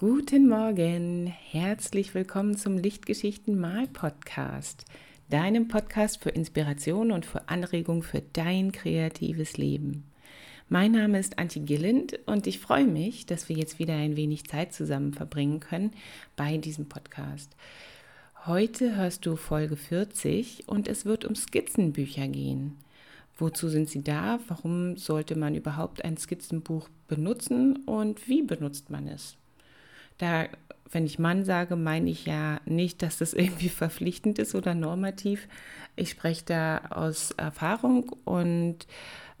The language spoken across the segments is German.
Guten Morgen, herzlich willkommen zum Lichtgeschichten Mal Podcast, deinem Podcast für Inspiration und für Anregung für dein kreatives Leben. Mein Name ist Antje Gilland und ich freue mich, dass wir jetzt wieder ein wenig Zeit zusammen verbringen können bei diesem Podcast. Heute hörst du Folge 40 und es wird um Skizzenbücher gehen. Wozu sind sie da? Warum sollte man überhaupt ein Skizzenbuch benutzen und wie benutzt man es? Da, wenn ich Mann sage, meine ich ja nicht, dass das irgendwie verpflichtend ist oder normativ. Ich spreche da aus Erfahrung und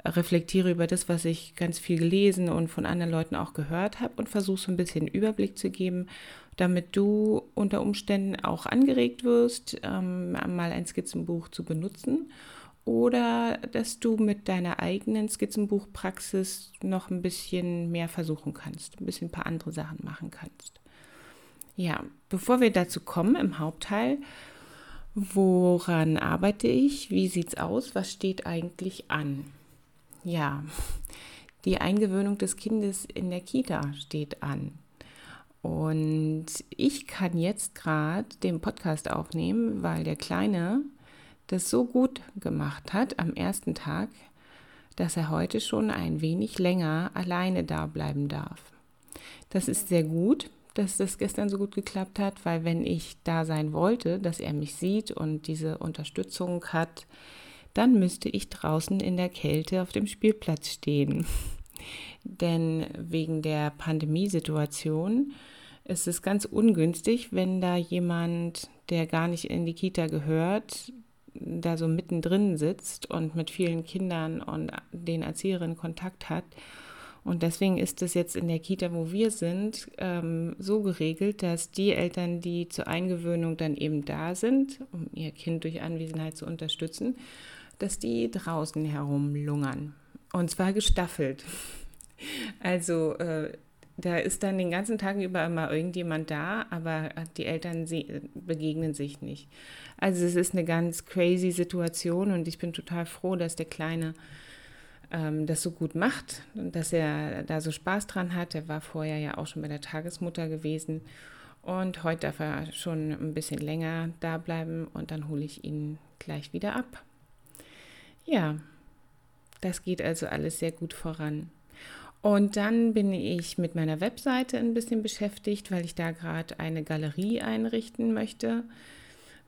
reflektiere über das, was ich ganz viel gelesen und von anderen Leuten auch gehört habe und versuche so ein bisschen Überblick zu geben, damit du unter Umständen auch angeregt wirst, ähm, mal ein Skizzenbuch zu benutzen oder dass du mit deiner eigenen Skizzenbuchpraxis noch ein bisschen mehr versuchen kannst, ein bisschen ein paar andere Sachen machen kannst. Ja, bevor wir dazu kommen im Hauptteil, woran arbeite ich? Wie sieht's aus? Was steht eigentlich an? Ja, die Eingewöhnung des Kindes in der Kita steht an. Und ich kann jetzt gerade den Podcast aufnehmen, weil der Kleine das so gut gemacht hat am ersten Tag, dass er heute schon ein wenig länger alleine da bleiben darf. Das ist sehr gut, dass das gestern so gut geklappt hat, weil wenn ich da sein wollte, dass er mich sieht und diese Unterstützung hat, dann müsste ich draußen in der Kälte auf dem Spielplatz stehen. Denn wegen der Pandemiesituation ist es ganz ungünstig, wenn da jemand, der gar nicht in die Kita gehört, da so mittendrin sitzt und mit vielen Kindern und den Erzieherinnen Kontakt hat. Und deswegen ist es jetzt in der Kita, wo wir sind, ähm, so geregelt, dass die Eltern, die zur Eingewöhnung dann eben da sind, um ihr Kind durch Anwesenheit zu unterstützen, dass die draußen herumlungern. Und zwar gestaffelt. Also äh, da ist dann den ganzen Tag über immer irgendjemand da, aber die Eltern begegnen sich nicht. Also es ist eine ganz crazy Situation und ich bin total froh, dass der Kleine ähm, das so gut macht und dass er da so Spaß dran hat. Er war vorher ja auch schon bei der Tagesmutter gewesen und heute darf er schon ein bisschen länger da bleiben und dann hole ich ihn gleich wieder ab. Ja, das geht also alles sehr gut voran. Und dann bin ich mit meiner Webseite ein bisschen beschäftigt, weil ich da gerade eine Galerie einrichten möchte,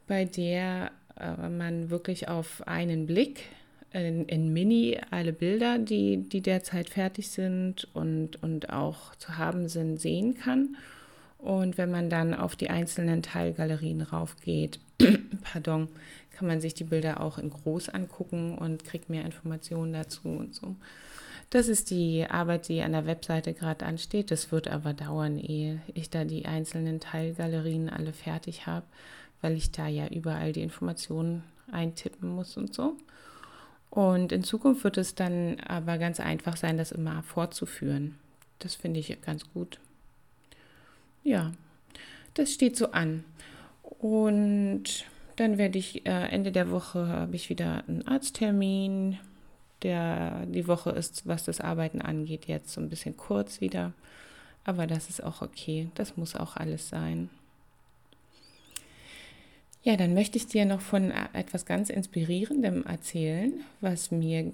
bei der äh, man wirklich auf einen Blick in, in, Mini alle Bilder, die, die derzeit fertig sind und, und auch zu haben sind, sehen kann. Und wenn man dann auf die einzelnen Teilgalerien raufgeht, pardon, kann man sich die Bilder auch in groß angucken und kriegt mehr Informationen dazu und so. Das ist die Arbeit, die an der Webseite gerade ansteht. Das wird aber dauern, ehe ich da die einzelnen Teilgalerien alle fertig habe, weil ich da ja überall die Informationen eintippen muss und so. Und in Zukunft wird es dann aber ganz einfach sein, das immer fortzuführen. Das finde ich ganz gut. Ja, das steht so an. Und dann werde ich äh, Ende der Woche habe ich wieder einen Arzttermin der, die Woche ist, was das Arbeiten angeht, jetzt so ein bisschen kurz wieder. Aber das ist auch okay. Das muss auch alles sein. Ja, dann möchte ich dir noch von etwas ganz Inspirierendem erzählen, was mir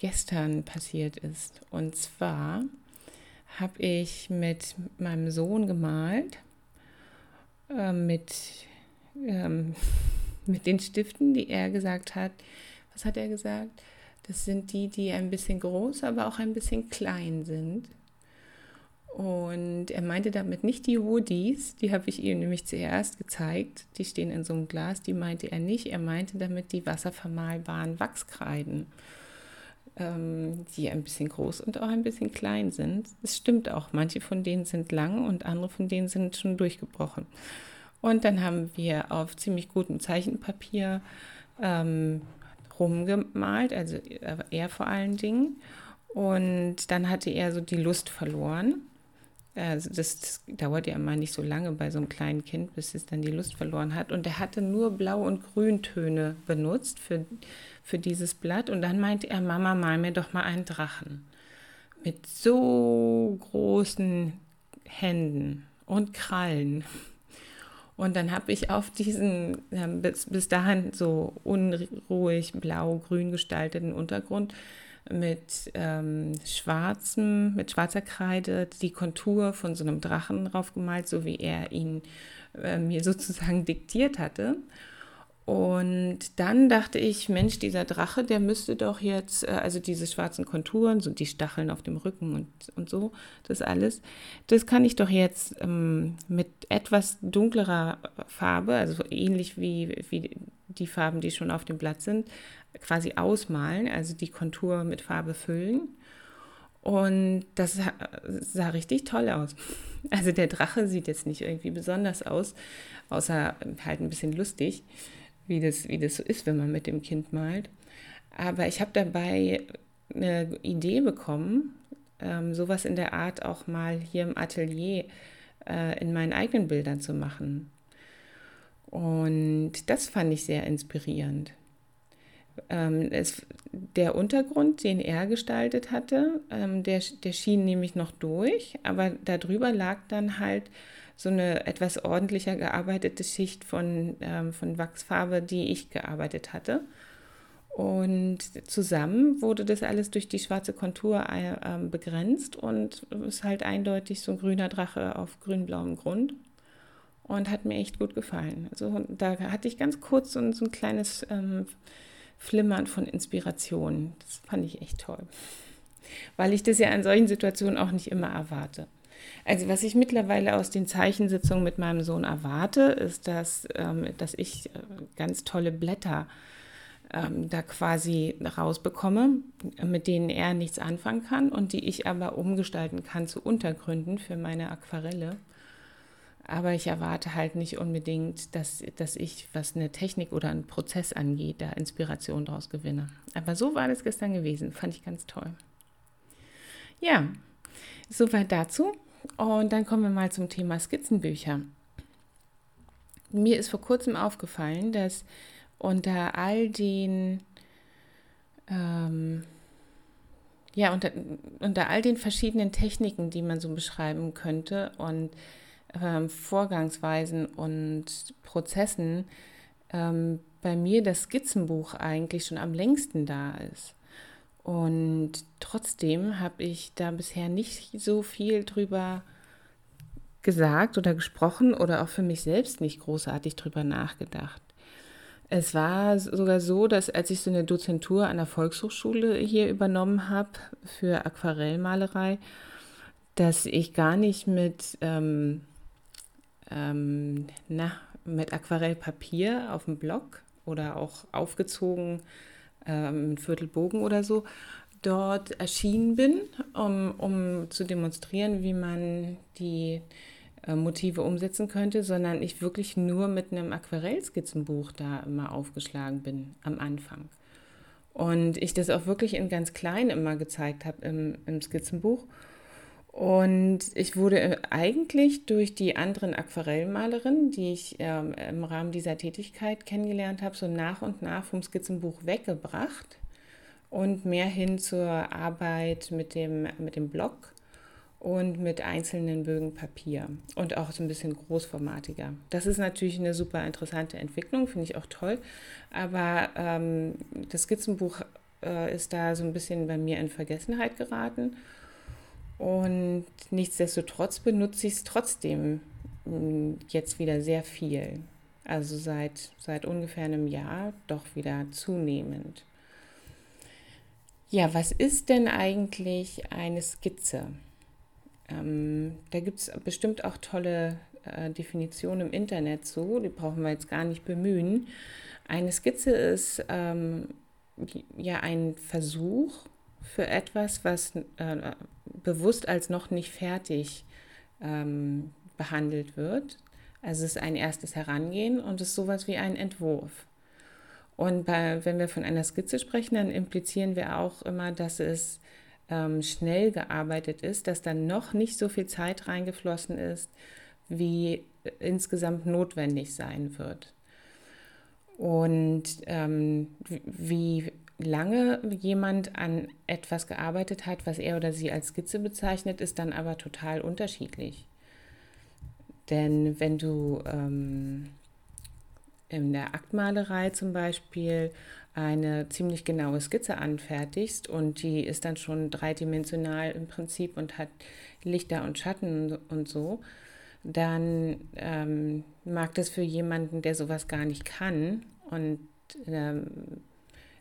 gestern passiert ist. Und zwar habe ich mit meinem Sohn gemalt, äh, mit, ähm, mit den Stiften, die er gesagt hat. Was hat er gesagt? Das sind die, die ein bisschen groß, aber auch ein bisschen klein sind. Und er meinte damit nicht die Woodies, die habe ich ihm nämlich zuerst gezeigt. Die stehen in so einem Glas, die meinte er nicht. Er meinte damit die wasservermalbaren Wachskreiden, ähm, die ein bisschen groß und auch ein bisschen klein sind. Es stimmt auch, manche von denen sind lang und andere von denen sind schon durchgebrochen. Und dann haben wir auf ziemlich gutem Zeichenpapier ähm, rumgemalt, also er vor allen Dingen. Und dann hatte er so die Lust verloren. Also das, das dauert ja immer nicht so lange bei so einem kleinen Kind, bis es dann die Lust verloren hat. Und er hatte nur Blau- und Grüntöne benutzt für, für dieses Blatt. Und dann meinte er, Mama, mal mir doch mal einen Drachen. Mit so großen Händen und Krallen. Und dann habe ich auf diesen ja, bis, bis dahin so unruhig blau-grün gestalteten Untergrund mit ähm, schwarzem, mit schwarzer Kreide die Kontur von so einem Drachen draufgemalt, so wie er ihn äh, mir sozusagen diktiert hatte. Und dann dachte ich, Mensch, dieser Drache, der müsste doch jetzt, äh, also diese schwarzen Konturen, so die Stacheln auf dem Rücken und, und so, das alles, das kann ich doch jetzt ähm, mit etwas dunklerer Farbe, also ähnlich wie, wie die Farben, die schon auf dem Blatt sind, quasi ausmalen, also die Kontur mit Farbe füllen. Und das sah, richtig toll aus. Also der Drache sieht jetzt nicht irgendwie besonders aus, außer halt ein bisschen lustig wie das, wie das so ist, wenn man mit dem Kind malt. Aber ich habe dabei eine Idee bekommen, ähm, sowas in der Art auch mal hier im Atelier äh, in meinen eigenen Bildern zu machen. Und das fand ich sehr inspirierend. Ähm, es, der Untergrund, den er gestaltet hatte, ähm, der, der schien nämlich noch durch, aber darüber lag dann halt so eine etwas ordentlicher gearbeitete Schicht von, ähm, von Wachsfarbe, die ich gearbeitet hatte. Und zusammen wurde das alles durch die schwarze Kontur äh, ähm, begrenzt und ist halt eindeutig so ein grüner Drache auf grün-blauem Grund. Und hat mir echt gut gefallen. Also da hatte ich ganz kurz so, so ein kleines ähm, Flimmern von Inspiration. Das fand ich echt toll. Weil ich das ja in solchen Situationen auch nicht immer erwarte. Also was ich mittlerweile aus den Zeichensitzungen mit meinem Sohn erwarte, ist, dass, ähm, dass ich äh, ganz tolle Blätter ähm, da quasi rausbekomme, mit denen er nichts anfangen kann und die ich aber umgestalten kann zu Untergründen für meine Aquarelle. Aber ich erwarte halt nicht unbedingt, dass, dass ich, was eine Technik oder einen Prozess angeht, da Inspiration daraus gewinne. Aber so war das gestern gewesen. Fand ich ganz toll. Ja, soweit dazu. Und dann kommen wir mal zum Thema Skizzenbücher. Mir ist vor kurzem aufgefallen, dass unter all den ähm, ja, unter, unter all den verschiedenen Techniken, die man so beschreiben könnte und ähm, Vorgangsweisen und Prozessen, ähm, bei mir das Skizzenbuch eigentlich schon am längsten da ist. Und trotzdem habe ich da bisher nicht so viel drüber gesagt oder gesprochen oder auch für mich selbst nicht großartig drüber nachgedacht. Es war sogar so, dass als ich so eine Dozentur an der Volkshochschule hier übernommen habe für Aquarellmalerei, dass ich gar nicht mit, ähm, ähm, na, mit Aquarellpapier auf dem Block oder auch aufgezogen ähm, Viertelbogen oder so, dort erschienen bin, um, um zu demonstrieren, wie man die äh, Motive umsetzen könnte, sondern ich wirklich nur mit einem Aquarellskizzenbuch da immer aufgeschlagen bin am Anfang. Und ich das auch wirklich in ganz klein immer gezeigt habe im, im Skizzenbuch. Und ich wurde äh, eigentlich durch die anderen Aquarellmalerinnen, die ich ähm, im Rahmen dieser Tätigkeit kennengelernt habe, so nach und nach vom Skizzenbuch weggebracht und mehr hin zur Arbeit mit dem, mit dem Block und mit einzelnen Bögen Papier und auch so ein bisschen großformatiger. Das ist natürlich eine super interessante Entwicklung, finde ich auch toll. Aber ähm, das Skizzenbuch äh, ist da so ein bisschen bei mir in Vergessenheit geraten. Und nichtsdestotrotz benutze ich es trotzdem hm, jetzt wieder sehr viel. Also seit, seit ungefähr einem Jahr doch wieder zunehmend. Ja, was ist denn eigentlich eine Skizze? Ähm, da gibt es bestimmt auch tolle äh, Definitionen im Internet zu, die brauchen wir jetzt gar nicht bemühen. Eine Skizze ist ähm, ja ein Versuch für etwas, was äh, bewusst als noch nicht fertig ähm, behandelt wird. Also es ist ein erstes Herangehen und es ist sowas wie ein Entwurf. Und bei, wenn wir von einer Skizze sprechen, dann implizieren wir auch immer, dass es ähm, schnell gearbeitet ist, dass dann noch nicht so viel Zeit reingeflossen ist, wie insgesamt notwendig sein wird. Und ähm, wie lange jemand an etwas gearbeitet hat, was er oder sie als Skizze bezeichnet, ist dann aber total unterschiedlich. Denn wenn du ähm, in der Aktmalerei zum Beispiel eine ziemlich genaue Skizze anfertigst und die ist dann schon dreidimensional im Prinzip und hat Lichter und Schatten und so, dann ähm, mag das für jemanden, der sowas gar nicht kann und ähm,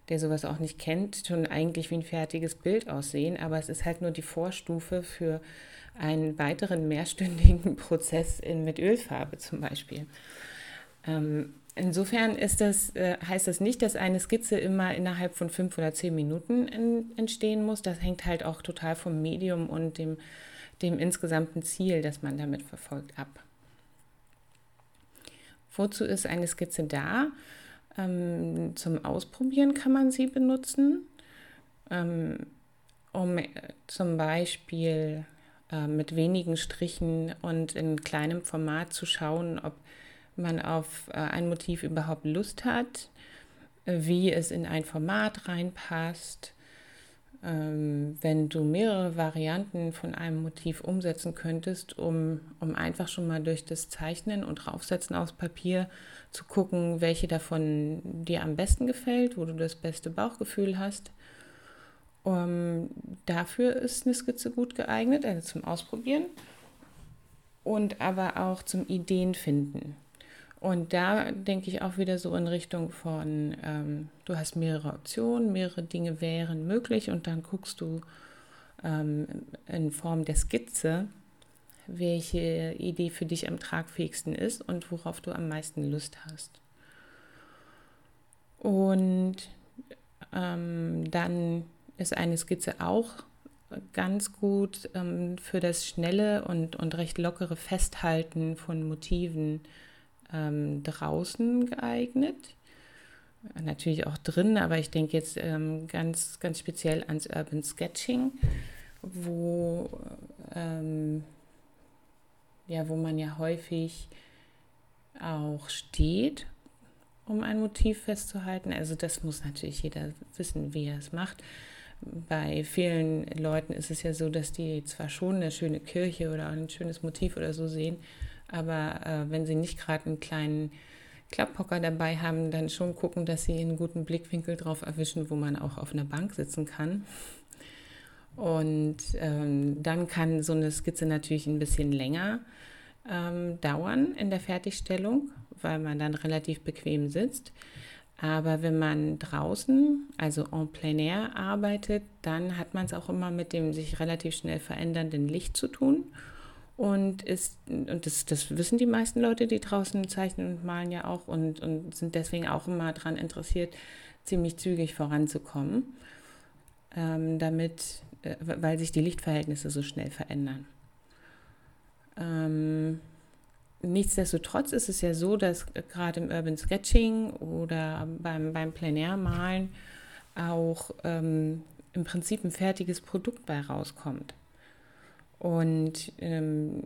der sowas auch nicht kennt, schon eigentlich wie ein fertiges Bild aussehen, aber es ist halt nur die Vorstufe für einen weiteren mehrstündigen Prozess in, mit Ölfarbe zum Beispiel. Ähm, insofern ist das, äh, heißt das nicht, dass eine Skizze immer innerhalb von fünf oder zehn Minuten in, entstehen muss. Das hängt halt auch total vom Medium und dem, dem insgesamten Ziel, das man damit verfolgt, ab. Wozu ist eine Skizze da? Ähm, zum Ausprobieren kann man sie benutzen, ähm, um äh, zum Beispiel äh, mit wenigen Strichen und in kleinem Format zu schauen, ob man auf äh, ein Motiv überhaupt Lust hat, wie es in ein Format reinpasst. Ähm, wenn du mehrere Varianten von einem Motiv umsetzen könntest, um, um einfach schon mal durch das Zeichnen und Draufsetzen aufs Papier zu gucken, welche davon dir am besten gefällt, wo du das beste Bauchgefühl hast. Um, dafür ist eine Skizze gut geeignet, also zum Ausprobieren und aber auch zum Ideenfinden. Und da denke ich auch wieder so in Richtung von, ähm, du hast mehrere Optionen, mehrere Dinge wären möglich und dann guckst du ähm, in Form der Skizze, welche Idee für dich am tragfähigsten ist und worauf du am meisten Lust hast. Und ähm, dann ist eine Skizze auch ganz gut ähm, für das schnelle und, und recht lockere Festhalten von Motiven ähm, draußen geeignet. Natürlich auch drin, aber ich denke jetzt ähm, ganz, ganz speziell ans Urban Sketching, wo, ähm, ja, wo man ja häufig auch steht, um ein Motiv festzuhalten. Also das muss natürlich jeder wissen, wie er es macht. Bei vielen Leuten ist es ja so, dass die zwar schon eine schöne Kirche oder ein schönes Motiv oder so sehen, aber äh, wenn Sie nicht gerade einen kleinen Klapphocker dabei haben, dann schon gucken, dass Sie einen guten Blickwinkel drauf erwischen, wo man auch auf einer Bank sitzen kann. Und ähm, dann kann so eine Skizze natürlich ein bisschen länger ähm, dauern in der Fertigstellung, weil man dann relativ bequem sitzt. Aber wenn man draußen, also en plein air arbeitet, dann hat man es auch immer mit dem sich relativ schnell verändernden Licht zu tun und ist, und das, das wissen die meisten Leute, die draußen zeichnen und malen ja auch und, und sind deswegen auch immer daran interessiert, ziemlich zügig voranzukommen, ähm, damit, äh, weil sich die Lichtverhältnisse so schnell verändern. Ähm, nichtsdestotrotz ist es ja so, dass gerade im Urban Sketching oder beim, beim Plenärmalen auch ähm, im Prinzip ein fertiges Produkt bei rauskommt. Und ähm,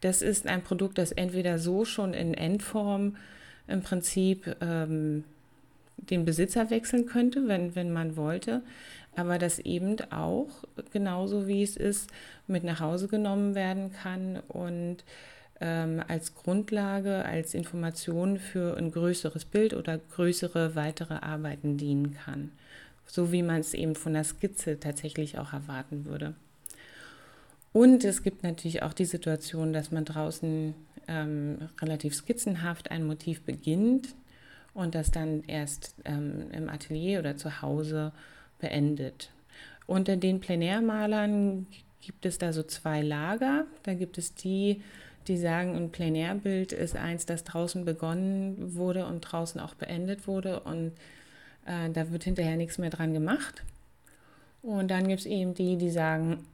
das ist ein Produkt, das entweder so schon in Endform im Prinzip ähm, den Besitzer wechseln könnte, wenn, wenn man wollte, aber das eben auch genauso wie es ist, mit nach Hause genommen werden kann und ähm, als Grundlage, als Information für ein größeres Bild oder größere weitere Arbeiten dienen kann. So wie man es eben von der Skizze tatsächlich auch erwarten würde. Und es gibt natürlich auch die Situation, dass man draußen ähm, relativ skizzenhaft ein Motiv beginnt und das dann erst ähm, im Atelier oder zu Hause beendet. Unter den Plenärmalern gibt es da so zwei Lager. Da gibt es die, die sagen, ein Plenärbild ist eins, das draußen begonnen wurde und draußen auch beendet wurde und äh, da wird hinterher nichts mehr dran gemacht. Und dann gibt es eben die, die sagen,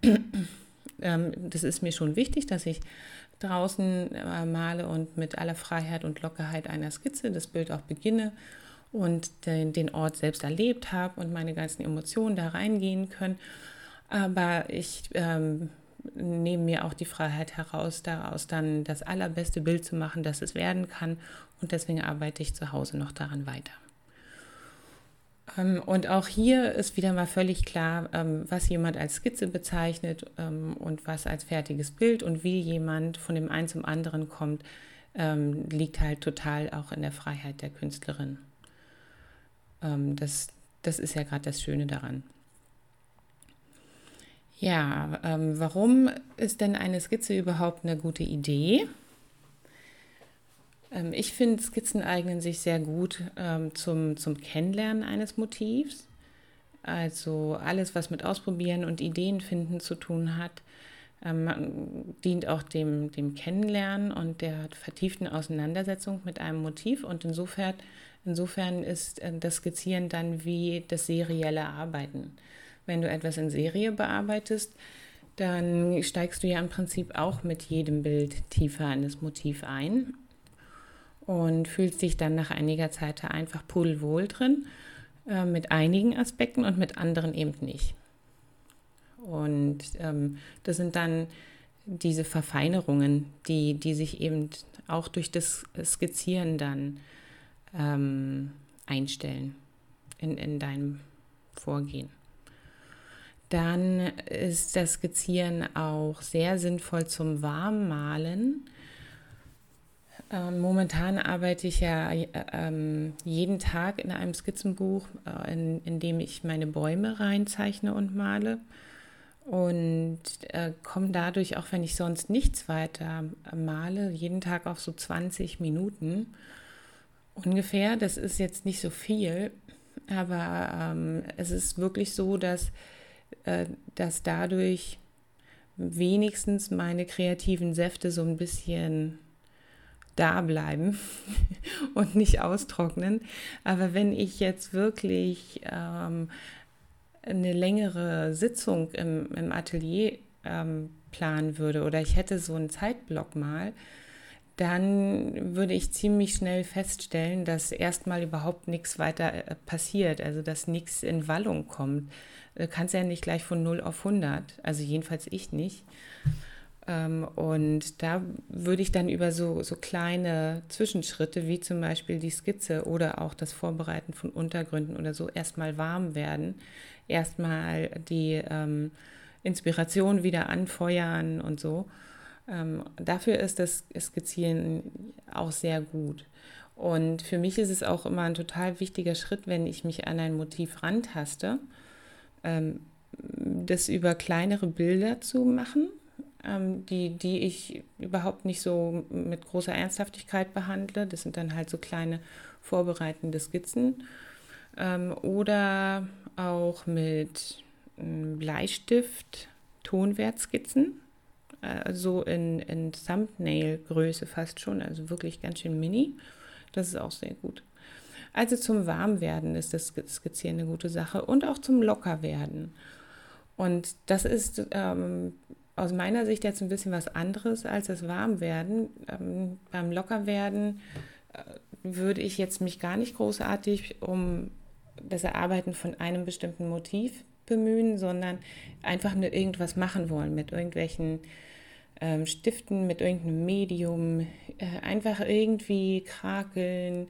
ähm, das ist mir schon wichtig, dass ich draußen äh, male und mit aller Freiheit und Lockerheit einer Skizze das Bild auch beginne und den, den Ort selbst erlebt habe und meine ganzen Emotionen da reingehen können. Aber ich ähm, nehme mir auch die Freiheit heraus, daraus dann das allerbeste Bild zu machen, das es werden kann. Und deswegen arbeite ich zu Hause noch daran weiter. Ähm, und auch hier ist wieder mal völlig klar, ähm, was jemand als Skizze bezeichnet ähm, und was als fertiges Bild und wie jemand von dem einen zum anderen kommt, liegt halt total auch in der Freiheit der Künstlerin. Das, das ist ja gerade das Schöne daran. Ja, warum ist denn eine Skizze überhaupt eine gute Idee? Ähm, ich finde, Skizzen eignen sich sehr gut ähm, zum, zum Kennenlernen eines Motivs. Also alles, was mit Ausprobieren und Ideenfinden zu tun hat, ähm, dient auch dem, dem Kennenlernen und der vertieften Auseinandersetzung mit einem Motiv. Und insofern, insofern ist äh, das Skizzieren dann wie das serielle Arbeiten. Wenn du etwas in Serie bearbeitest, dann steigst du ja im Prinzip auch mit jedem Bild tiefer in das Motiv ein und fühlst dich dann nach einiger Zeit da einfach pudelwohl drin, äh, mit einigen Aspekten und mit anderen eben nicht. Und ähm, das sind dann diese Verfeinerungen, die, die sich eben auch durch das Skizzieren dann ähm, einstellen in, in deinem Vorgehen. Dann ist das Skizzieren auch sehr sinnvoll zum Warmmalen ähm, momentan arbeite ich ja äh, ähm, jeden Tag in einem Skizzenbuch, äh, in, in, dem ich meine Bäume reinzeichne und male. Und äh, komme dadurch, auch wenn ich sonst nichts weiter male, jeden Tag auf so 20 Minuten ungefähr. Das ist jetzt nicht so viel, aber ähm, es ist wirklich so, dass, äh, dass dadurch wenigstens meine kreativen Säfte so ein bisschen da bleiben und nicht austrocknen. Aber wenn ich jetzt wirklich ähm, eine längere Sitzung im, im Atelier ähm, planen würde oder ich hätte so einen Zeitblock mal, dann würde ich ziemlich schnell feststellen, dass erstmal überhaupt nichts weiter äh, passiert, also dass nichts in Wallung kommt. Du kannst ja nicht gleich von 0 auf 100, also jedenfalls ich nicht. Ähm, und da würde ich dann über so, so kleine Zwischenschritte, wie zum Beispiel die Skizze oder auch das Vorbereiten von Untergründen oder so, erstmal warm werden, erstmal die ähm, Inspiration wieder anfeuern und so. Ähm, dafür ist das Skizzieren auch sehr gut. Und für mich ist es auch immer ein total wichtiger Schritt, wenn ich mich an ein Motiv rantaste, ähm, das über kleinere Bilder zu machen ähm, die, die ich überhaupt nicht so mit großer Ernsthaftigkeit behandle. Das sind dann halt so kleine vorbereitende Skizzen. Ähm, oder auch mit ähm, Bleistift Tonwertskizzen, also in, in Thumbnail-Größe fast schon, also wirklich ganz schön mini. Das ist auch sehr gut. Also zum Warmwerden ist das Skizzieren eine gute Sache und auch zum Lockerwerden. Und das ist ähm, aus meiner Sicht jetzt ein bisschen was anderes als das Warmwerden. Ähm, beim Lockerwerden äh, würde ich jetzt mich gar nicht großartig um das Erarbeiten von einem bestimmten Motiv bemühen, sondern einfach nur irgendwas machen wollen mit irgendwelchen ähm, Stiften, mit irgendeinem Medium, äh, einfach irgendwie krakeln,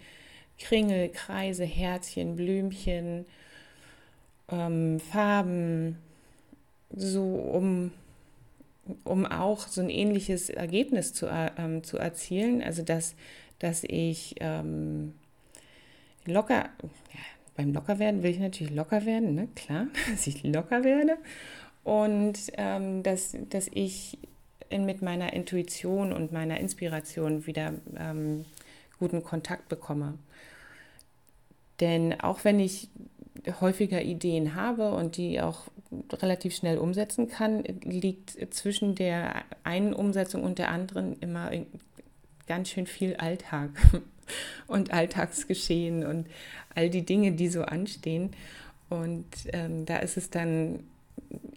Kringel, Kreise, Herzchen, Blümchen, ähm, Farben, so um um auch so ein ähnliches Ergebnis zu, äh, ähm, zu erzielen. Also dass, dass ich ähm, locker, ja, beim Lockerwerden will ich natürlich locker werden, ne? klar, dass ich locker werde. Und ähm, dass, dass ich in, mit meiner Intuition und meiner Inspiration wieder ähm, guten Kontakt bekomme. Denn auch wenn ich häufiger Ideen habe und die auch relativ schnell umsetzen kann, liegt zwischen der einen Umsetzung und der anderen immer ganz schön viel Alltag und Alltagsgeschehen und all die Dinge, die so anstehen. Und ähm, da ist es dann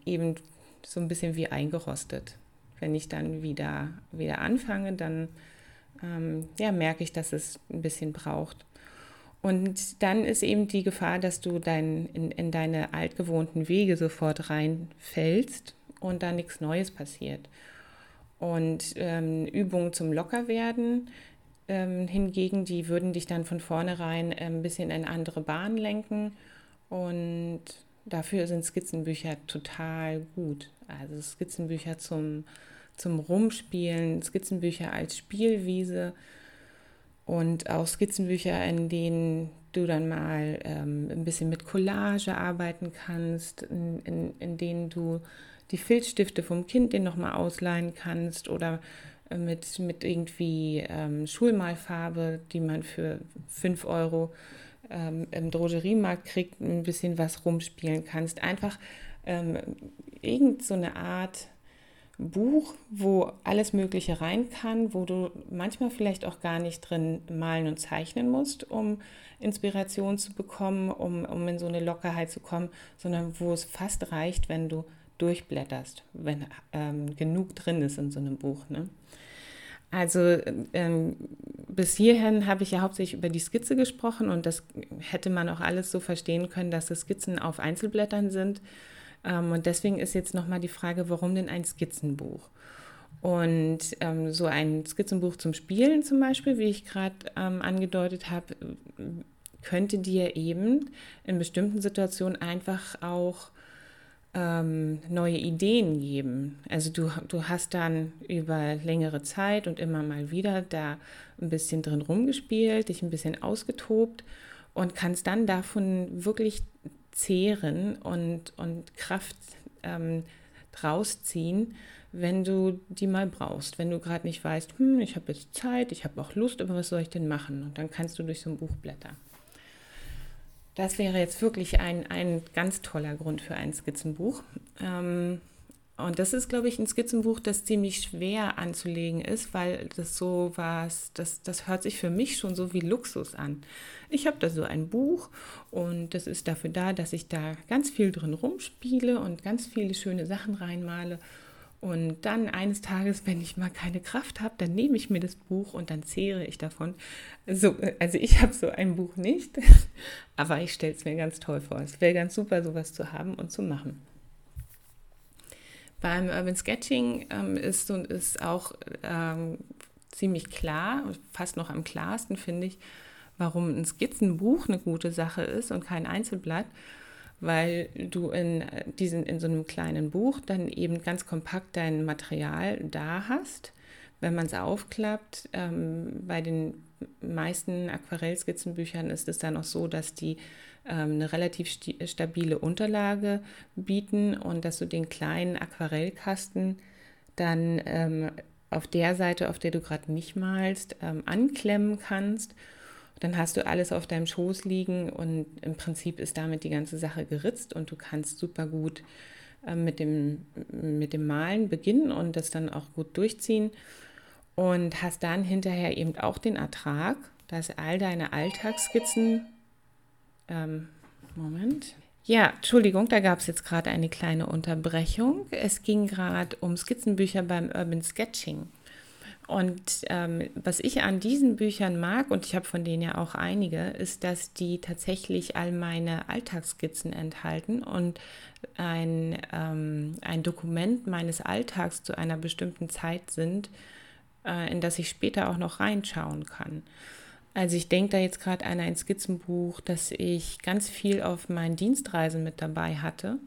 eben so ein bisschen wie eingerostet. Wenn ich dann wieder, wieder anfange, dann ähm, ja, merke ich, dass es ein bisschen braucht. Und dann ist eben die Gefahr, dass du dein, in, in deine altgewohnten Wege sofort reinfällst und da nichts Neues passiert. Und ähm, Übungen zum Lockerwerden ähm, hingegen, die würden dich dann von vornherein ein bisschen in andere Bahnen lenken Und dafür sind Skizzenbücher total gut. Also Skizzenbücher zum, zum Rumspielen, Skizzenbücher als Spielwiese und auch Skizzenbücher, in denen du dann mal ähm, ein bisschen mit Collage arbeiten kannst, in, in, in denen du die Filzstifte vom Kind den nochmal ausleihen kannst oder äh, mit, mit irgendwie ähm, Schulmalfarbe, die man für 5 Euro ähm, im Drogeriemarkt kriegt, ein bisschen was rumspielen kannst. Einfach ähm, irgend so Art Buch, wo alles Mögliche rein kann, wo du manchmal vielleicht auch gar nicht drin malen und zeichnen musst, um Inspiration zu bekommen, um, um in so eine Lockerheit zu kommen, sondern wo es fast reicht, wenn du durchblätterst, wenn ähm, genug drin ist in so einem Buch. Ne? Also ähm, bis hierhin habe ich ja hauptsächlich über die Skizze gesprochen und das hätte man auch alles so verstehen können, dass es Skizzen auf Einzelblättern sind. Ähm, und deswegen ist jetzt nochmal die Frage, warum denn ein Skizzenbuch? Und ähm, so ein Skizzenbuch zum Spielen zum Beispiel, wie ich gerade ähm, angedeutet habe, könnte dir eben in bestimmten Situationen einfach auch ähm, neue Ideen geben. Also du, du hast dann über längere Zeit und immer mal wieder da ein bisschen drin rumgespielt, dich ein bisschen ausgetobt und kannst dann davon wirklich zehren und, und Kraft ähm, draus ziehen, wenn du die mal brauchst. Wenn du gerade nicht weißt, hm, ich habe jetzt Zeit, ich habe auch Lust, aber was soll ich denn machen? Und dann kannst du durch so ein Buch blättern. Das wäre jetzt wirklich ein, ein ganz toller Grund für ein Skizzenbuch. Ähm, und das ist, glaube ich, ein Skizzenbuch, das ziemlich schwer anzulegen ist, weil das so was, das, das hört sich für mich schon so wie Luxus an. Ich habe da so ein Buch und das ist dafür da, dass ich da ganz viel drin rumspiele und ganz viele schöne Sachen reinmale und dann eines Tages, wenn ich mal keine Kraft habe, dann nehme ich mir das Buch und dann zehre ich davon. So, also ich habe so ein Buch nicht, aber ich stelle es mir ganz toll vor. Es wäre ganz super, sowas zu haben und zu machen. Beim Urban Sketching ähm, ist, ist auch ähm, ziemlich klar, fast noch am klarsten finde ich, warum ein Skizzenbuch eine gute Sache ist und kein Einzelblatt weil du in, diesen, in so einem kleinen Buch dann eben ganz kompakt dein Material da hast. Wenn man es aufklappt, ähm, bei den meisten Aquarellskizzenbüchern ist es dann auch so, dass die eine relativ stabile Unterlage bieten und dass du den kleinen Aquarellkasten dann ähm, auf der Seite, auf der du gerade nicht malst, ähm, anklemmen kannst. Dann hast du alles auf deinem Schoß liegen und im Prinzip ist damit die ganze Sache geritzt und du kannst super gut äh, mit, dem, mit dem Malen beginnen und das dann auch gut durchziehen und hast dann hinterher eben auch den Ertrag, dass all deine Alltagsskizzen, ähm, Moment, ja, Entschuldigung, da gab es jetzt gerade eine kleine Unterbrechung. Es ging gerade um Skizzenbücher beim Urban Sketching. Und ähm, was ich an diesen Büchern mag, und ich habe von denen ja auch einige, ist, dass die tatsächlich all meine Alltagsskizzen enthalten und ein, ähm, ein Dokument meines Alltags zu einer bestimmten Zeit sind, äh, in das ich später auch noch reinschauen kann. Also ich denke da jetzt gerade an ein Skizzenbuch, das ich ganz viel auf meinen Dienstreisen mit dabei hatte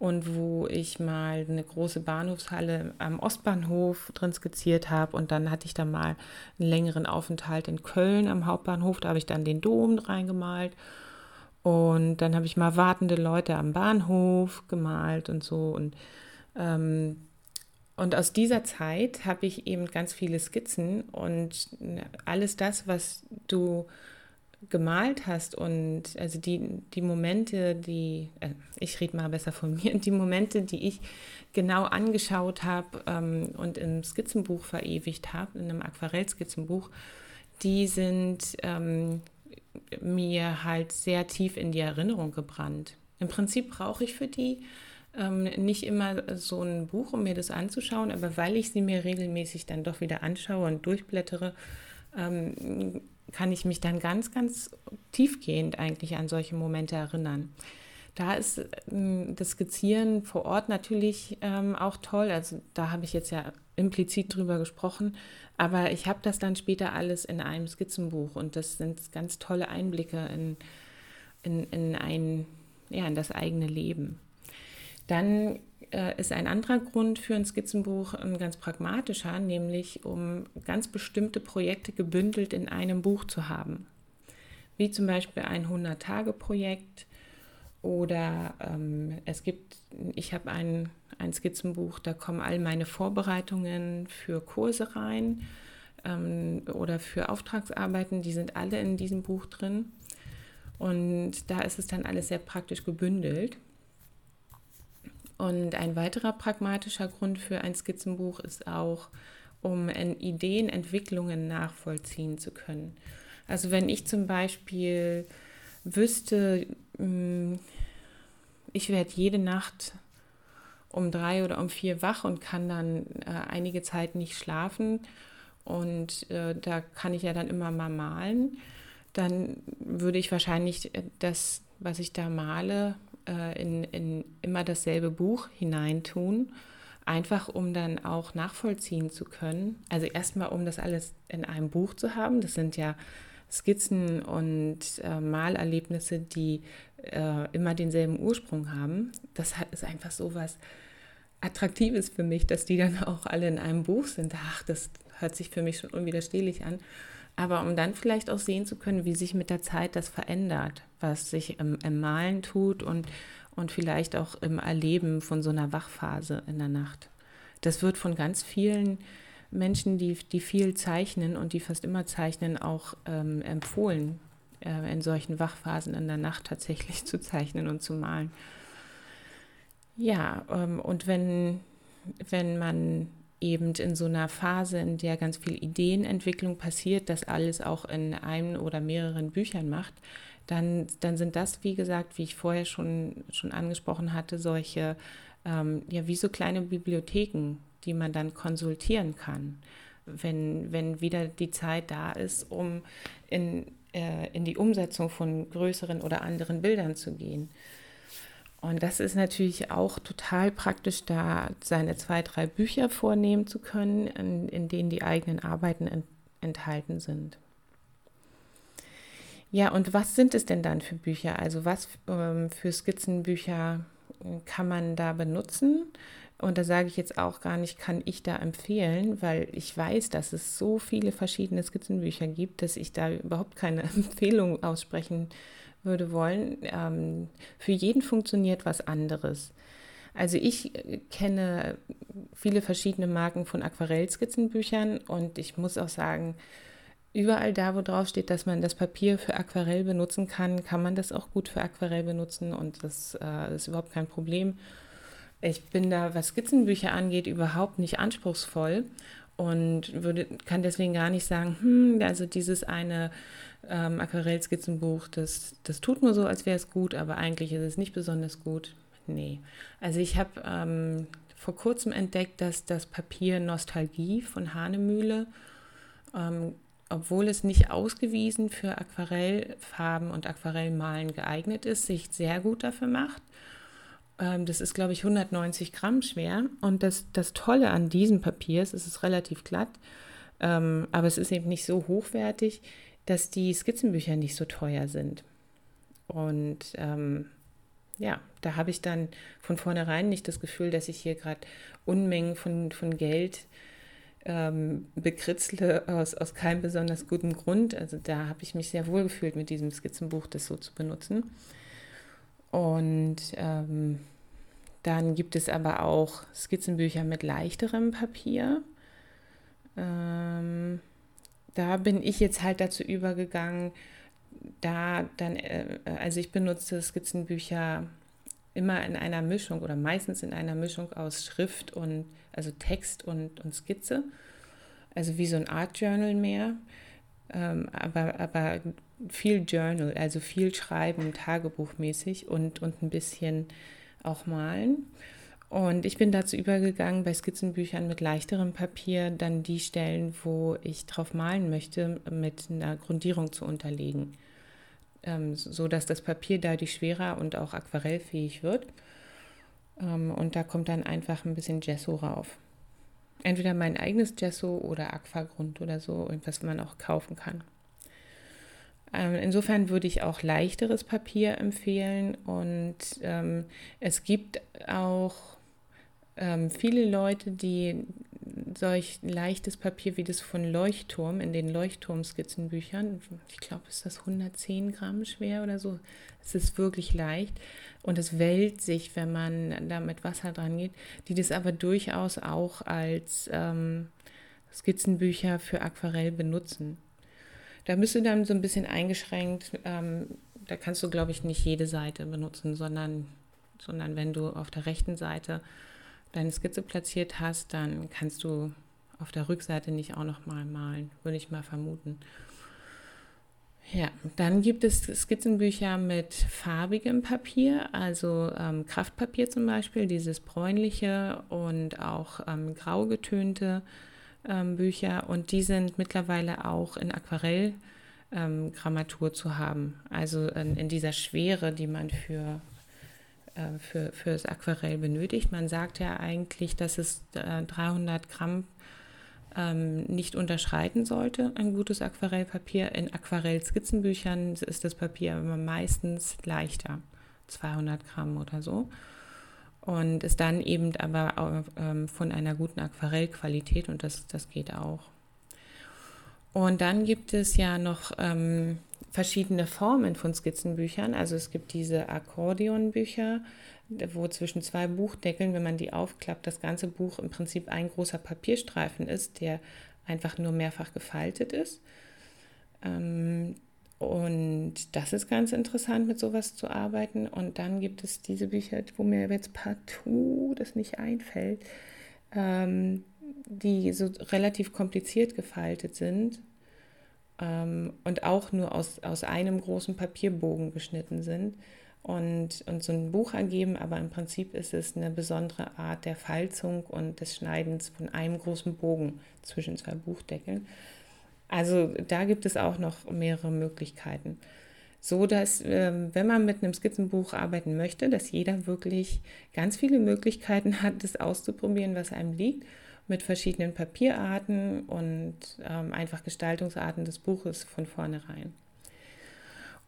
und wo ich mal eine große Bahnhofshalle am Ostbahnhof drin skizziert habe und dann hatte ich da mal einen längeren Aufenthalt in Köln am Hauptbahnhof, da habe ich dann den Dom reingemalt und dann habe ich mal wartende Leute am Bahnhof gemalt und so und ähm, und aus dieser Zeit habe ich eben ganz viele Skizzen und alles das, was du gemalt hast und also die, die Momente, die, äh, ich rede mal besser von mir, die Momente, die ich genau angeschaut habe ähm, und im Skizzenbuch verewigt habe, in einem Aquarellskizzenbuch, die sind ähm, mir halt sehr tief in die Erinnerung gebrannt. Im Prinzip brauche ich für die ähm, nicht immer so ein Buch, um mir das anzuschauen, aber weil ich sie mir regelmäßig dann doch wieder anschaue und durchblättere, ähm, kann ich mich dann ganz, ganz tiefgehend eigentlich an solche Momente erinnern. Da ist ähm, das Skizzieren vor Ort natürlich ähm, auch toll. Also da habe ich jetzt ja implizit drüber gesprochen, aber ich habe das dann später alles in einem Skizzenbuch und das sind ganz tolle Einblicke in, in, in ein ja, in das eigene Leben. Dann äh, ist ein anderer Grund für ein Skizzenbuch ein ganz pragmatischer, nämlich um ganz bestimmte Projekte gebündelt in einem Buch zu haben. Wie zum Beispiel ein 100-Tage-Projekt oder ähm, es gibt, ich habe ein, ein Skizzenbuch, da kommen all meine Vorbereitungen für Kurse rein ähm, oder für Auftragsarbeiten, die sind alle in diesem Buch drin. Und da ist es dann alles sehr praktisch gebündelt. Und ein weiterer pragmatischer Grund für ein Skizzenbuch ist auch, um Ideenentwicklungen nachvollziehen zu können. Also wenn ich zum Beispiel wüsste, hm, ich werde jede Nacht um drei oder um vier wach und kann dann äh, einige Zeit nicht schlafen und äh, da kann ich ja dann immer mal malen, dann würde ich wahrscheinlich äh, das, was ich da male, äh, in, in immer dasselbe Buch hineintun, einfach um dann auch nachvollziehen zu können. Also erstmal, um das alles in einem Buch zu haben. Das sind ja Skizzen und äh, Malerlebnisse, die äh, immer denselben Ursprung haben. Das hat, ist einfach so was Attraktives für mich, dass die dann auch alle in einem Buch sind. Ach, das hört sich für mich schon unwiderstehlich an aber um dann vielleicht auch sehen zu können, wie sich mit der Zeit das verändert, was sich im, im Malen tut und, und vielleicht auch im Erleben von so einer Wachphase in der Nacht. Das wird von ganz vielen Menschen, die, die viel zeichnen und die fast immer zeichnen, auch ähm, empfohlen, äh, in solchen Wachphasen in der Nacht tatsächlich zu zeichnen und zu malen. Ja, ähm, und wenn, wenn man eben in so einer Phase, in der ganz viel Ideenentwicklung passiert, das alles auch in einem oder mehreren Büchern macht, dann, dann sind das, wie gesagt, wie ich vorher schon, schon angesprochen hatte, solche, ähm, ja, wie so kleine Bibliotheken, die man dann konsultieren kann, wenn, wenn wieder die Zeit da ist, um in, äh, in die Umsetzung von größeren oder anderen Bildern zu gehen. Und das ist natürlich auch total praktisch, da seine zwei, drei Bücher vornehmen zu können, in, in denen die eigenen Arbeiten ent, enthalten sind. Ja, und was sind es denn dann für Bücher? Also was ähm, für Skizzenbücher kann man da benutzen? Und da sage ich jetzt auch gar nicht, kann ich da empfehlen, weil ich weiß, dass es so viele verschiedene Skizzenbücher gibt, dass ich da überhaupt keine Empfehlung aussprechen kann würde wollen, ähm, für jeden funktioniert was anderes. Also ich kenne viele verschiedene Marken von Aquarellskizzenbüchern und ich muss auch sagen, überall da, wo drauf steht, dass man das Papier für Aquarell benutzen kann, kann man das auch gut für Aquarell benutzen und das äh, ist überhaupt kein Problem. Ich bin da, was Skizzenbücher angeht, überhaupt nicht anspruchsvoll und würde, kann deswegen gar nicht sagen, hm, also dieses eine ähm, Aquarellskizzenbuch, das, das tut nur so, als wäre es gut, aber eigentlich ist es nicht besonders gut. Nee. Also ich habe ähm, vor kurzem entdeckt, dass das Papier Nostalgie von Hahnemühle, ähm, obwohl es nicht ausgewiesen für Aquarellfarben und Aquarellmalen geeignet ist, sich sehr gut dafür macht. Ähm, das ist, glaube ich, 190 Gramm schwer. Und das, das Tolle an diesem Papier ist, es ist relativ glatt, ähm, aber es ist eben nicht so hochwertig dass die Skizzenbücher nicht so teuer sind. Und ähm, ja, da habe ich dann von vornherein nicht das Gefühl, dass ich hier gerade Unmengen von, von Geld ähm, bekritzle aus, aus keinem besonders guten Grund. Also da habe ich mich sehr wohl gefühlt, mit diesem Skizzenbuch das so zu benutzen. Und ähm, dann gibt es aber auch Skizzenbücher mit leichterem Papier. Ähm, da bin ich jetzt halt dazu übergegangen, da dann, äh, also ich benutze Skizzenbücher immer in einer Mischung oder meistens in einer Mischung aus Schrift und, also Text und, und Skizze. Also wie so ein Art Journal mehr. Ähm, aber, aber viel Journal, also viel Schreiben, Tagebuchmäßig und, und ein bisschen auch malen. Und ich bin dazu übergegangen, bei Skizzenbüchern mit leichterem Papier dann die Stellen, wo ich drauf malen möchte, mit einer Grundierung zu unterlegen, ähm, so dass das Papier dadurch schwerer und auch aquarellfähig wird. Ähm, und da kommt dann einfach ein bisschen Gesso rauf. Entweder mein eigenes Gesso oder Aquagrund oder so, was man auch kaufen kann. Ähm, insofern würde ich auch leichteres Papier empfehlen und ähm, es gibt auch ähm, viele Leute, die solch leichtes Papier wie das von Leuchtturm in den Leuchtturm-Skizzenbüchern, ich glaube, ist das 110 Gramm schwer oder so. Es ist wirklich leicht und es wellt sich, wenn man da mit Wasser dran geht, die das aber durchaus auch als ähm, Skizzenbücher für Aquarell benutzen. Da bist du dann so ein bisschen eingeschränkt. Ähm, da kannst du, glaube ich, nicht jede Seite benutzen, sondern, sondern wenn du auf der rechten Seite deine Skizze platziert hast, dann kannst du auf der Rückseite nicht auch noch mal malen, würde ich mal vermuten. Ja, dann gibt es Skizzenbücher mit farbigem Papier, also ähm, Kraftpapier zum Beispiel, dieses bräunliche und auch ähm, grau getönte ähm, Bücher. Und die sind mittlerweile auch in Aquarellgrammatur ähm, zu haben, also in, in, dieser Schwere, die man für, äh, für, für das Aquarell benötigt. Man sagt ja eigentlich, dass es äh, 300 Gramm ähm, nicht unterschreiten sollte, ein gutes Aquarellpapier. In Aquarell-Skizzenbüchern ist das Papier immer meistens leichter, 200 Gramm oder so. Und ist dann eben aber auch, ähm, von einer guten Aquarellqualität und das, das geht auch. Und dann gibt es ja noch ähm, verschiedene Formen von Skizzenbüchern. Also es gibt diese Akkordeonbücher, wo zwischen zwei Buchdeckeln, wenn man die aufklappt, das ganze Buch im Prinzip ein großer Papierstreifen ist, der einfach nur mehrfach gefaltet ist. Ähm, und das ist ganz interessant, mit sowas zu arbeiten. Und dann gibt es diese Bücher, wo mir jetzt partout das nicht einfällt, ähm, die so relativ kompliziert gefaltet sind ähm, und auch nur aus, aus einem großen Papierbogen geschnitten sind und, und so ein Buch ergeben, aber im Prinzip ist es eine besondere Art der Falzung und des Schneidens von einem großen Bogen zwischen zwei Buchdeckeln. Also da gibt es auch noch mehrere Möglichkeiten. So dass, äh, wenn man mit einem Skizzenbuch arbeiten möchte, dass jeder wirklich ganz viele Möglichkeiten hat, das auszuprobieren, was einem liegt, mit verschiedenen Papierarten und ähm, einfach Gestaltungsarten des Buches von vornherein.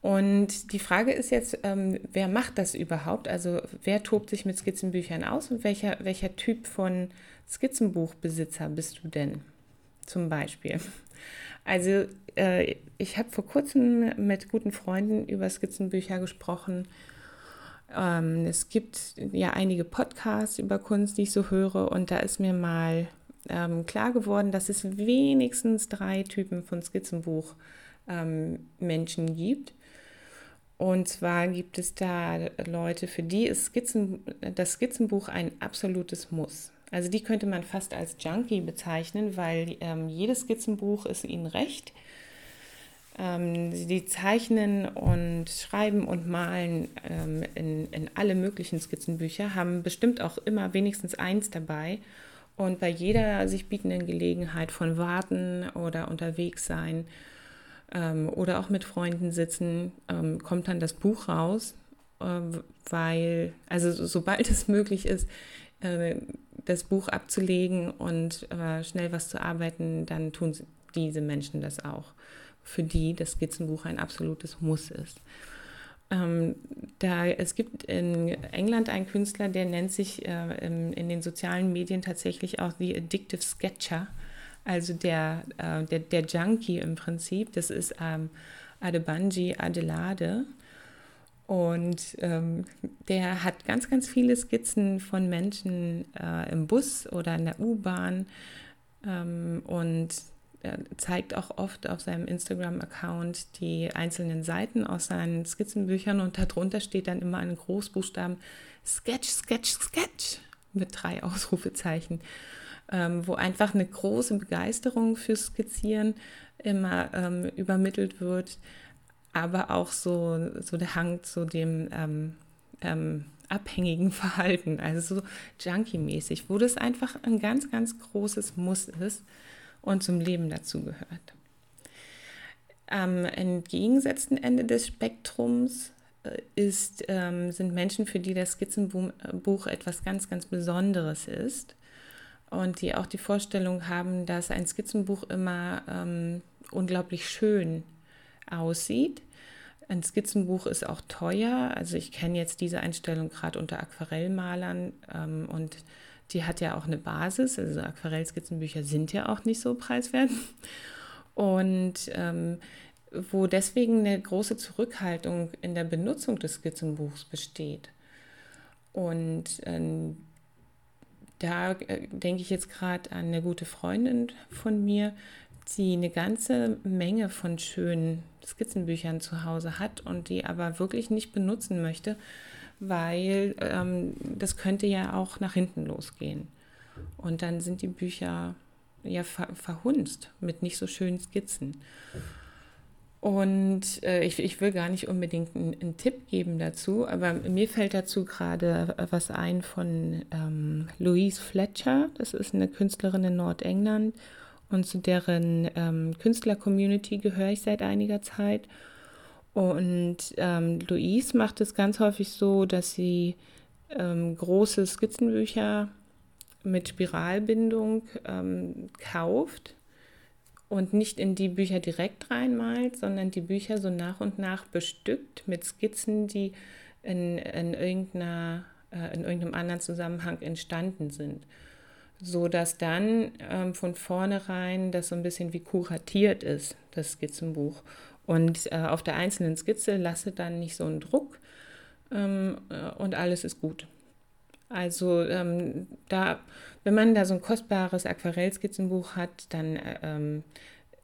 Und die Frage ist jetzt, ähm, wer macht das überhaupt? Also wer tobt sich mit Skizzenbüchern aus und welcher, welcher Typ von Skizzenbuchbesitzer bist du denn zum Beispiel? Also äh, ich habe vor kurzem mit guten Freunden über Skizzenbücher gesprochen. Ähm, es gibt ja einige Podcasts über Kunst, die ich so höre und da ist mir mal ähm, klar geworden, dass es wenigstens drei Typen von Skizzenbuch ähm, Menschen gibt. Und zwar gibt es da Leute, für die ist Skizzen, das Skizzenbuch ein absolutes Muss. Also die könnte man fast als Junkie bezeichnen, weil ähm, jedes Skizzenbuch ist ihnen recht. Ähm, sie zeichnen und schreiben und malen ähm, in, in alle möglichen Skizzenbücher, haben bestimmt auch immer wenigstens eins dabei. Und bei jeder sich bietenden Gelegenheit von Warten oder unterwegs sein ähm, oder auch mit Freunden sitzen, ähm, kommt dann das Buch raus, äh, weil, also sobald es möglich ist, äh, das Buch abzulegen und äh, schnell was zu arbeiten, dann tun diese Menschen das auch, für die das Skizzenbuch ein absolutes Muss ist. Ähm, da, es gibt in England einen Künstler, der nennt sich äh, in, in den sozialen Medien tatsächlich auch The Addictive Sketcher also der, äh, der, der Junkie im Prinzip, das ist ähm, Adebanji Adelade. Und ähm, der hat ganz, ganz viele Skizzen von Menschen äh, im Bus oder in der U-Bahn ähm, und er zeigt auch oft auf seinem Instagram-Account die einzelnen Seiten aus seinen Skizzenbüchern. Und darunter steht dann immer ein Großbuchstaben Sketch, Sketch, Sketch mit drei Ausrufezeichen ähm, wo einfach eine große Begeisterung fürs Skizzieren immer ähm, übermittelt wird, aber auch so, so der Hang zu dem ähm, ähm abhängigen Verhalten, also so Junkie-mäßig, wo das einfach ein ganz, ganz großes Muss ist und zum Leben dazugehört. Am entgegengesetzten Ende des Spektrums äh, ist, ähm, sind Menschen, für die das Skizzenbuch etwas ganz, ganz Besonderes ist und die auch die Vorstellung haben, dass ein Skizzenbuch immer ähm, unglaublich schön aussieht. Ein Skizzenbuch ist auch teuer. Also ich kenne jetzt diese Einstellung gerade unter Aquarellmalern ähm, und die hat ja auch eine Basis. Also Aquarellskizzenbücher sind ja auch nicht so preiswert. Und ähm, wo deswegen eine große Zurückhaltung in der Benutzung des Skizzenbuchs besteht. Und ähm, da äh, denke ich jetzt gerade an eine gute Freundin von mir, die eine ganze Menge von schönen Skizzenbüchern zu Hause hat und die aber wirklich nicht benutzen möchte, weil ähm, das könnte ja auch nach hinten losgehen. Und dann sind die Bücher ja ver verhunzt mit nicht so schönen Skizzen. Und äh, ich, ich, will gar nicht unbedingt einen, einen, Tipp geben dazu, aber mir fällt dazu gerade was ein von ähm, Louise Fletcher. Das ist eine Künstlerin in Nordengland und zu deren ähm, Künstler-Community gehöre ich seit einiger Zeit. Und ähm, Louise macht es ganz häufig so, dass sie ähm, große Skizzenbücher mit Spiralbindung ähm, kauft und nicht in die Bücher direkt reinmalt, sondern die Bücher so nach und nach bestückt mit Skizzen, die in, in, irgendeiner, äh, in irgendeinem anderen Zusammenhang entstanden sind. So dass dann ähm, von vornherein das so ein bisschen wie kuratiert ist, das Skizzenbuch. Und äh, auf der einzelnen Skizze lasse dann nicht so einen Druck ähm, äh, und alles ist gut. Also ähm, da, wenn man da so ein kostbares Aquarellskizzenbuch hat, dann ähm,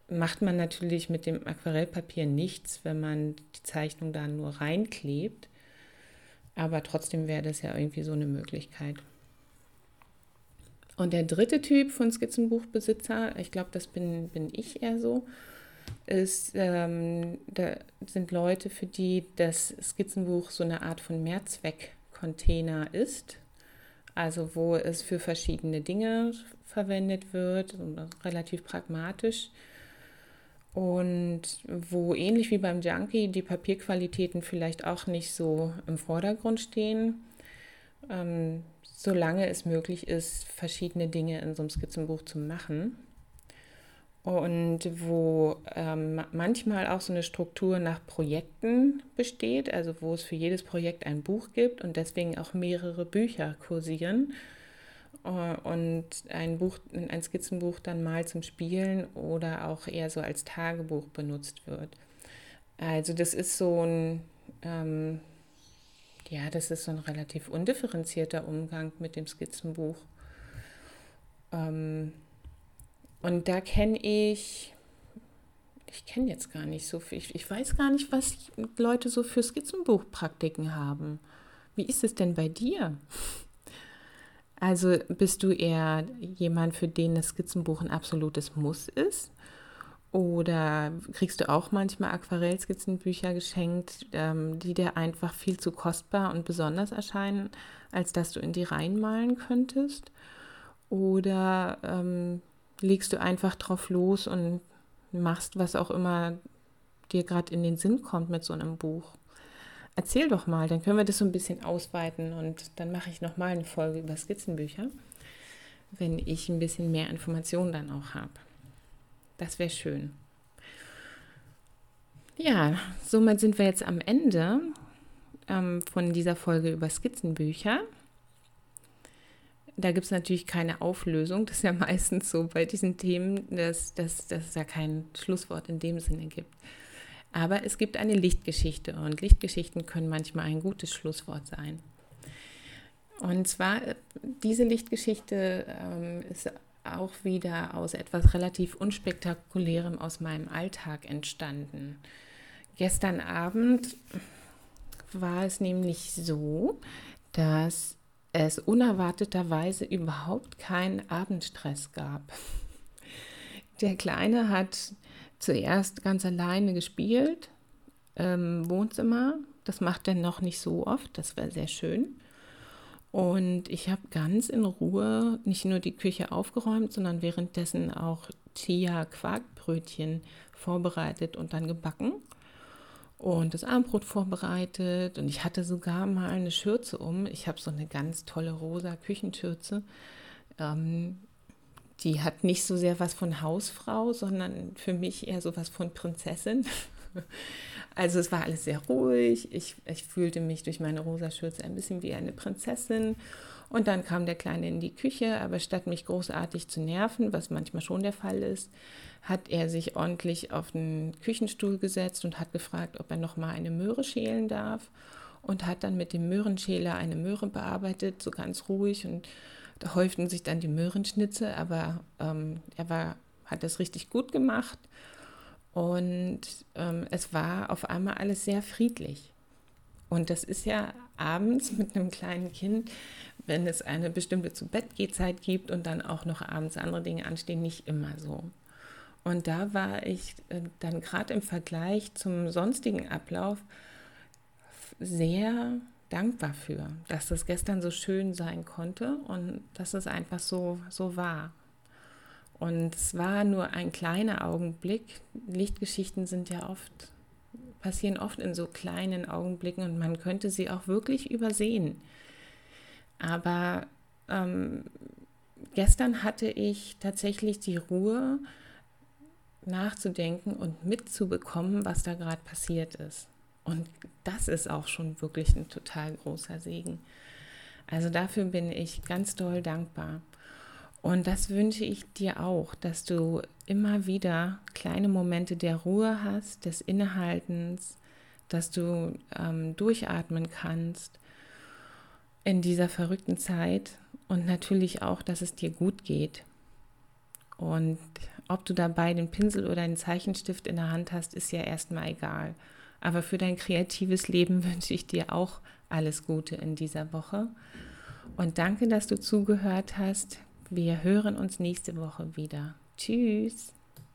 macht man natürlich mit dem Aquarellpapier nichts, wenn man die Zeichnung da nur reinklebt. Aber trotzdem wäre das ja irgendwie so eine Möglichkeit. Und der dritte Typ von Skizzenbuchbesitzer, ich glaube, das bin, bin ich eher so, ist, ähm, da sind Leute, für die das Skizzenbuch so eine Art von Mehrzweckcontainer ist also wo es für verschiedene Dinge verwendet wird, relativ pragmatisch. Und wo ähnlich wie beim Junkie die Papierqualitäten vielleicht auch nicht so im Vordergrund stehen, ähm, solange es möglich ist, verschiedene Dinge in so einem Skizzenbuch zu machen und wo ähm, manchmal auch so eine Struktur nach Projekten besteht, also wo es für jedes Projekt ein Buch gibt und deswegen auch mehrere Bücher kursieren äh, und ein Buch, ein Skizzenbuch dann mal zum Spielen oder auch eher so als Tagebuch benutzt wird. Also das ist so ein ähm, ja, das ist so ein relativ undifferenzierter Umgang mit dem Skizzenbuch. Ähm, und da kenne ich, ich kenne jetzt gar nicht so viel, ich, ich weiß gar nicht, was Leute so für Skizzenbuchpraktiken haben. Wie ist es denn bei dir? Also bist du eher jemand, für den das Skizzenbuch ein absolutes Muss ist? Oder kriegst du auch manchmal Aquarellskizzenbücher geschenkt, ähm, die dir einfach viel zu kostbar und besonders erscheinen, als dass du in die reinmalen könntest? Oder ähm, legst du einfach drauf los und machst, was auch immer dir gerade in den Sinn kommt mit so einem Buch. Erzähl doch mal, dann können wir das so ein bisschen ausweiten und dann mache ich nochmal eine Folge über Skizzenbücher, wenn ich ein bisschen mehr Informationen dann auch habe. Das wäre schön. Ja, somit sind wir jetzt am Ende ähm, von dieser Folge über Skizzenbücher. Da gibt es natürlich keine Auflösung. Das ist ja meistens so bei diesen Themen, dass, dass, dass es ja kein Schlusswort in dem Sinne gibt. Aber es gibt eine Lichtgeschichte und Lichtgeschichten können manchmal ein gutes Schlusswort sein. Und zwar, diese Lichtgeschichte ähm, ist auch wieder aus etwas relativ unspektakulärem aus meinem Alltag entstanden. Gestern Abend war es nämlich so, dass es unerwarteterweise überhaupt keinen Abendstress gab. Der Kleine hat zuerst ganz alleine gespielt im Wohnzimmer. Das macht er noch nicht so oft, das war sehr schön. Und ich habe ganz in Ruhe nicht nur die Küche aufgeräumt, sondern währenddessen auch Chia-Quarkbrötchen vorbereitet und dann gebacken und das Abendbrot vorbereitet und ich hatte sogar mal eine Schürze um. Ich habe so eine ganz tolle rosa Küchenschürze. Ähm, die hat nicht so sehr was von Hausfrau, sondern für mich eher so was von Prinzessin. Also es war alles sehr ruhig. Ich, ich fühlte mich durch meine rosa Schürze ein bisschen wie eine Prinzessin. Und dann kam der Kleine in die Küche, aber statt mich großartig zu nerven, was manchmal schon der Fall ist, hat er sich ordentlich auf den Küchenstuhl gesetzt und hat gefragt, ob er noch mal eine Möhre schälen darf. Und hat dann mit dem Möhrenschäler eine Möhre bearbeitet, so ganz ruhig. Und da häuften sich dann die Möhrenschnitze, aber ähm, er war, hat das richtig gut gemacht und ähm, es war auf einmal alles sehr friedlich. Und das ist ja abends mit einem kleinen Kind, wenn es eine bestimmte zu Bett Zeit gibt und dann auch noch abends andere Dinge anstehen, nicht immer so. Und da war ich äh, dann gerade im Vergleich zum sonstigen Ablauf sehr dankbar für, dass das gestern so schön sein konnte und dass es einfach so, so war. Und es war nur ein kleiner Augenblick. Lichtgeschichten sind ja oft, passieren oft in so kleinen Augenblicken und man könnte sie auch wirklich übersehen. Aber ähm, gestern hatte ich tatsächlich die Ruhe, nachzudenken und mitzubekommen, was da gerade passiert ist. Und das ist auch schon wirklich ein total großer Segen. Also dafür bin ich ganz doll dankbar. Und das wünsche ich dir auch, dass du immer wieder kleine Momente der Ruhe hast, des Innehaltens, dass du ähm, durchatmen kannst in dieser verrückten Zeit und natürlich auch, dass es dir gut geht. Und ob du dabei den Pinsel oder einen Zeichenstift in der Hand hast, ist ja erstmal egal. Aber für dein kreatives Leben wünsche ich dir auch alles Gute in dieser Woche. Und danke, dass du zugehört hast. Wir hören uns nächste Woche wieder. Tschüss.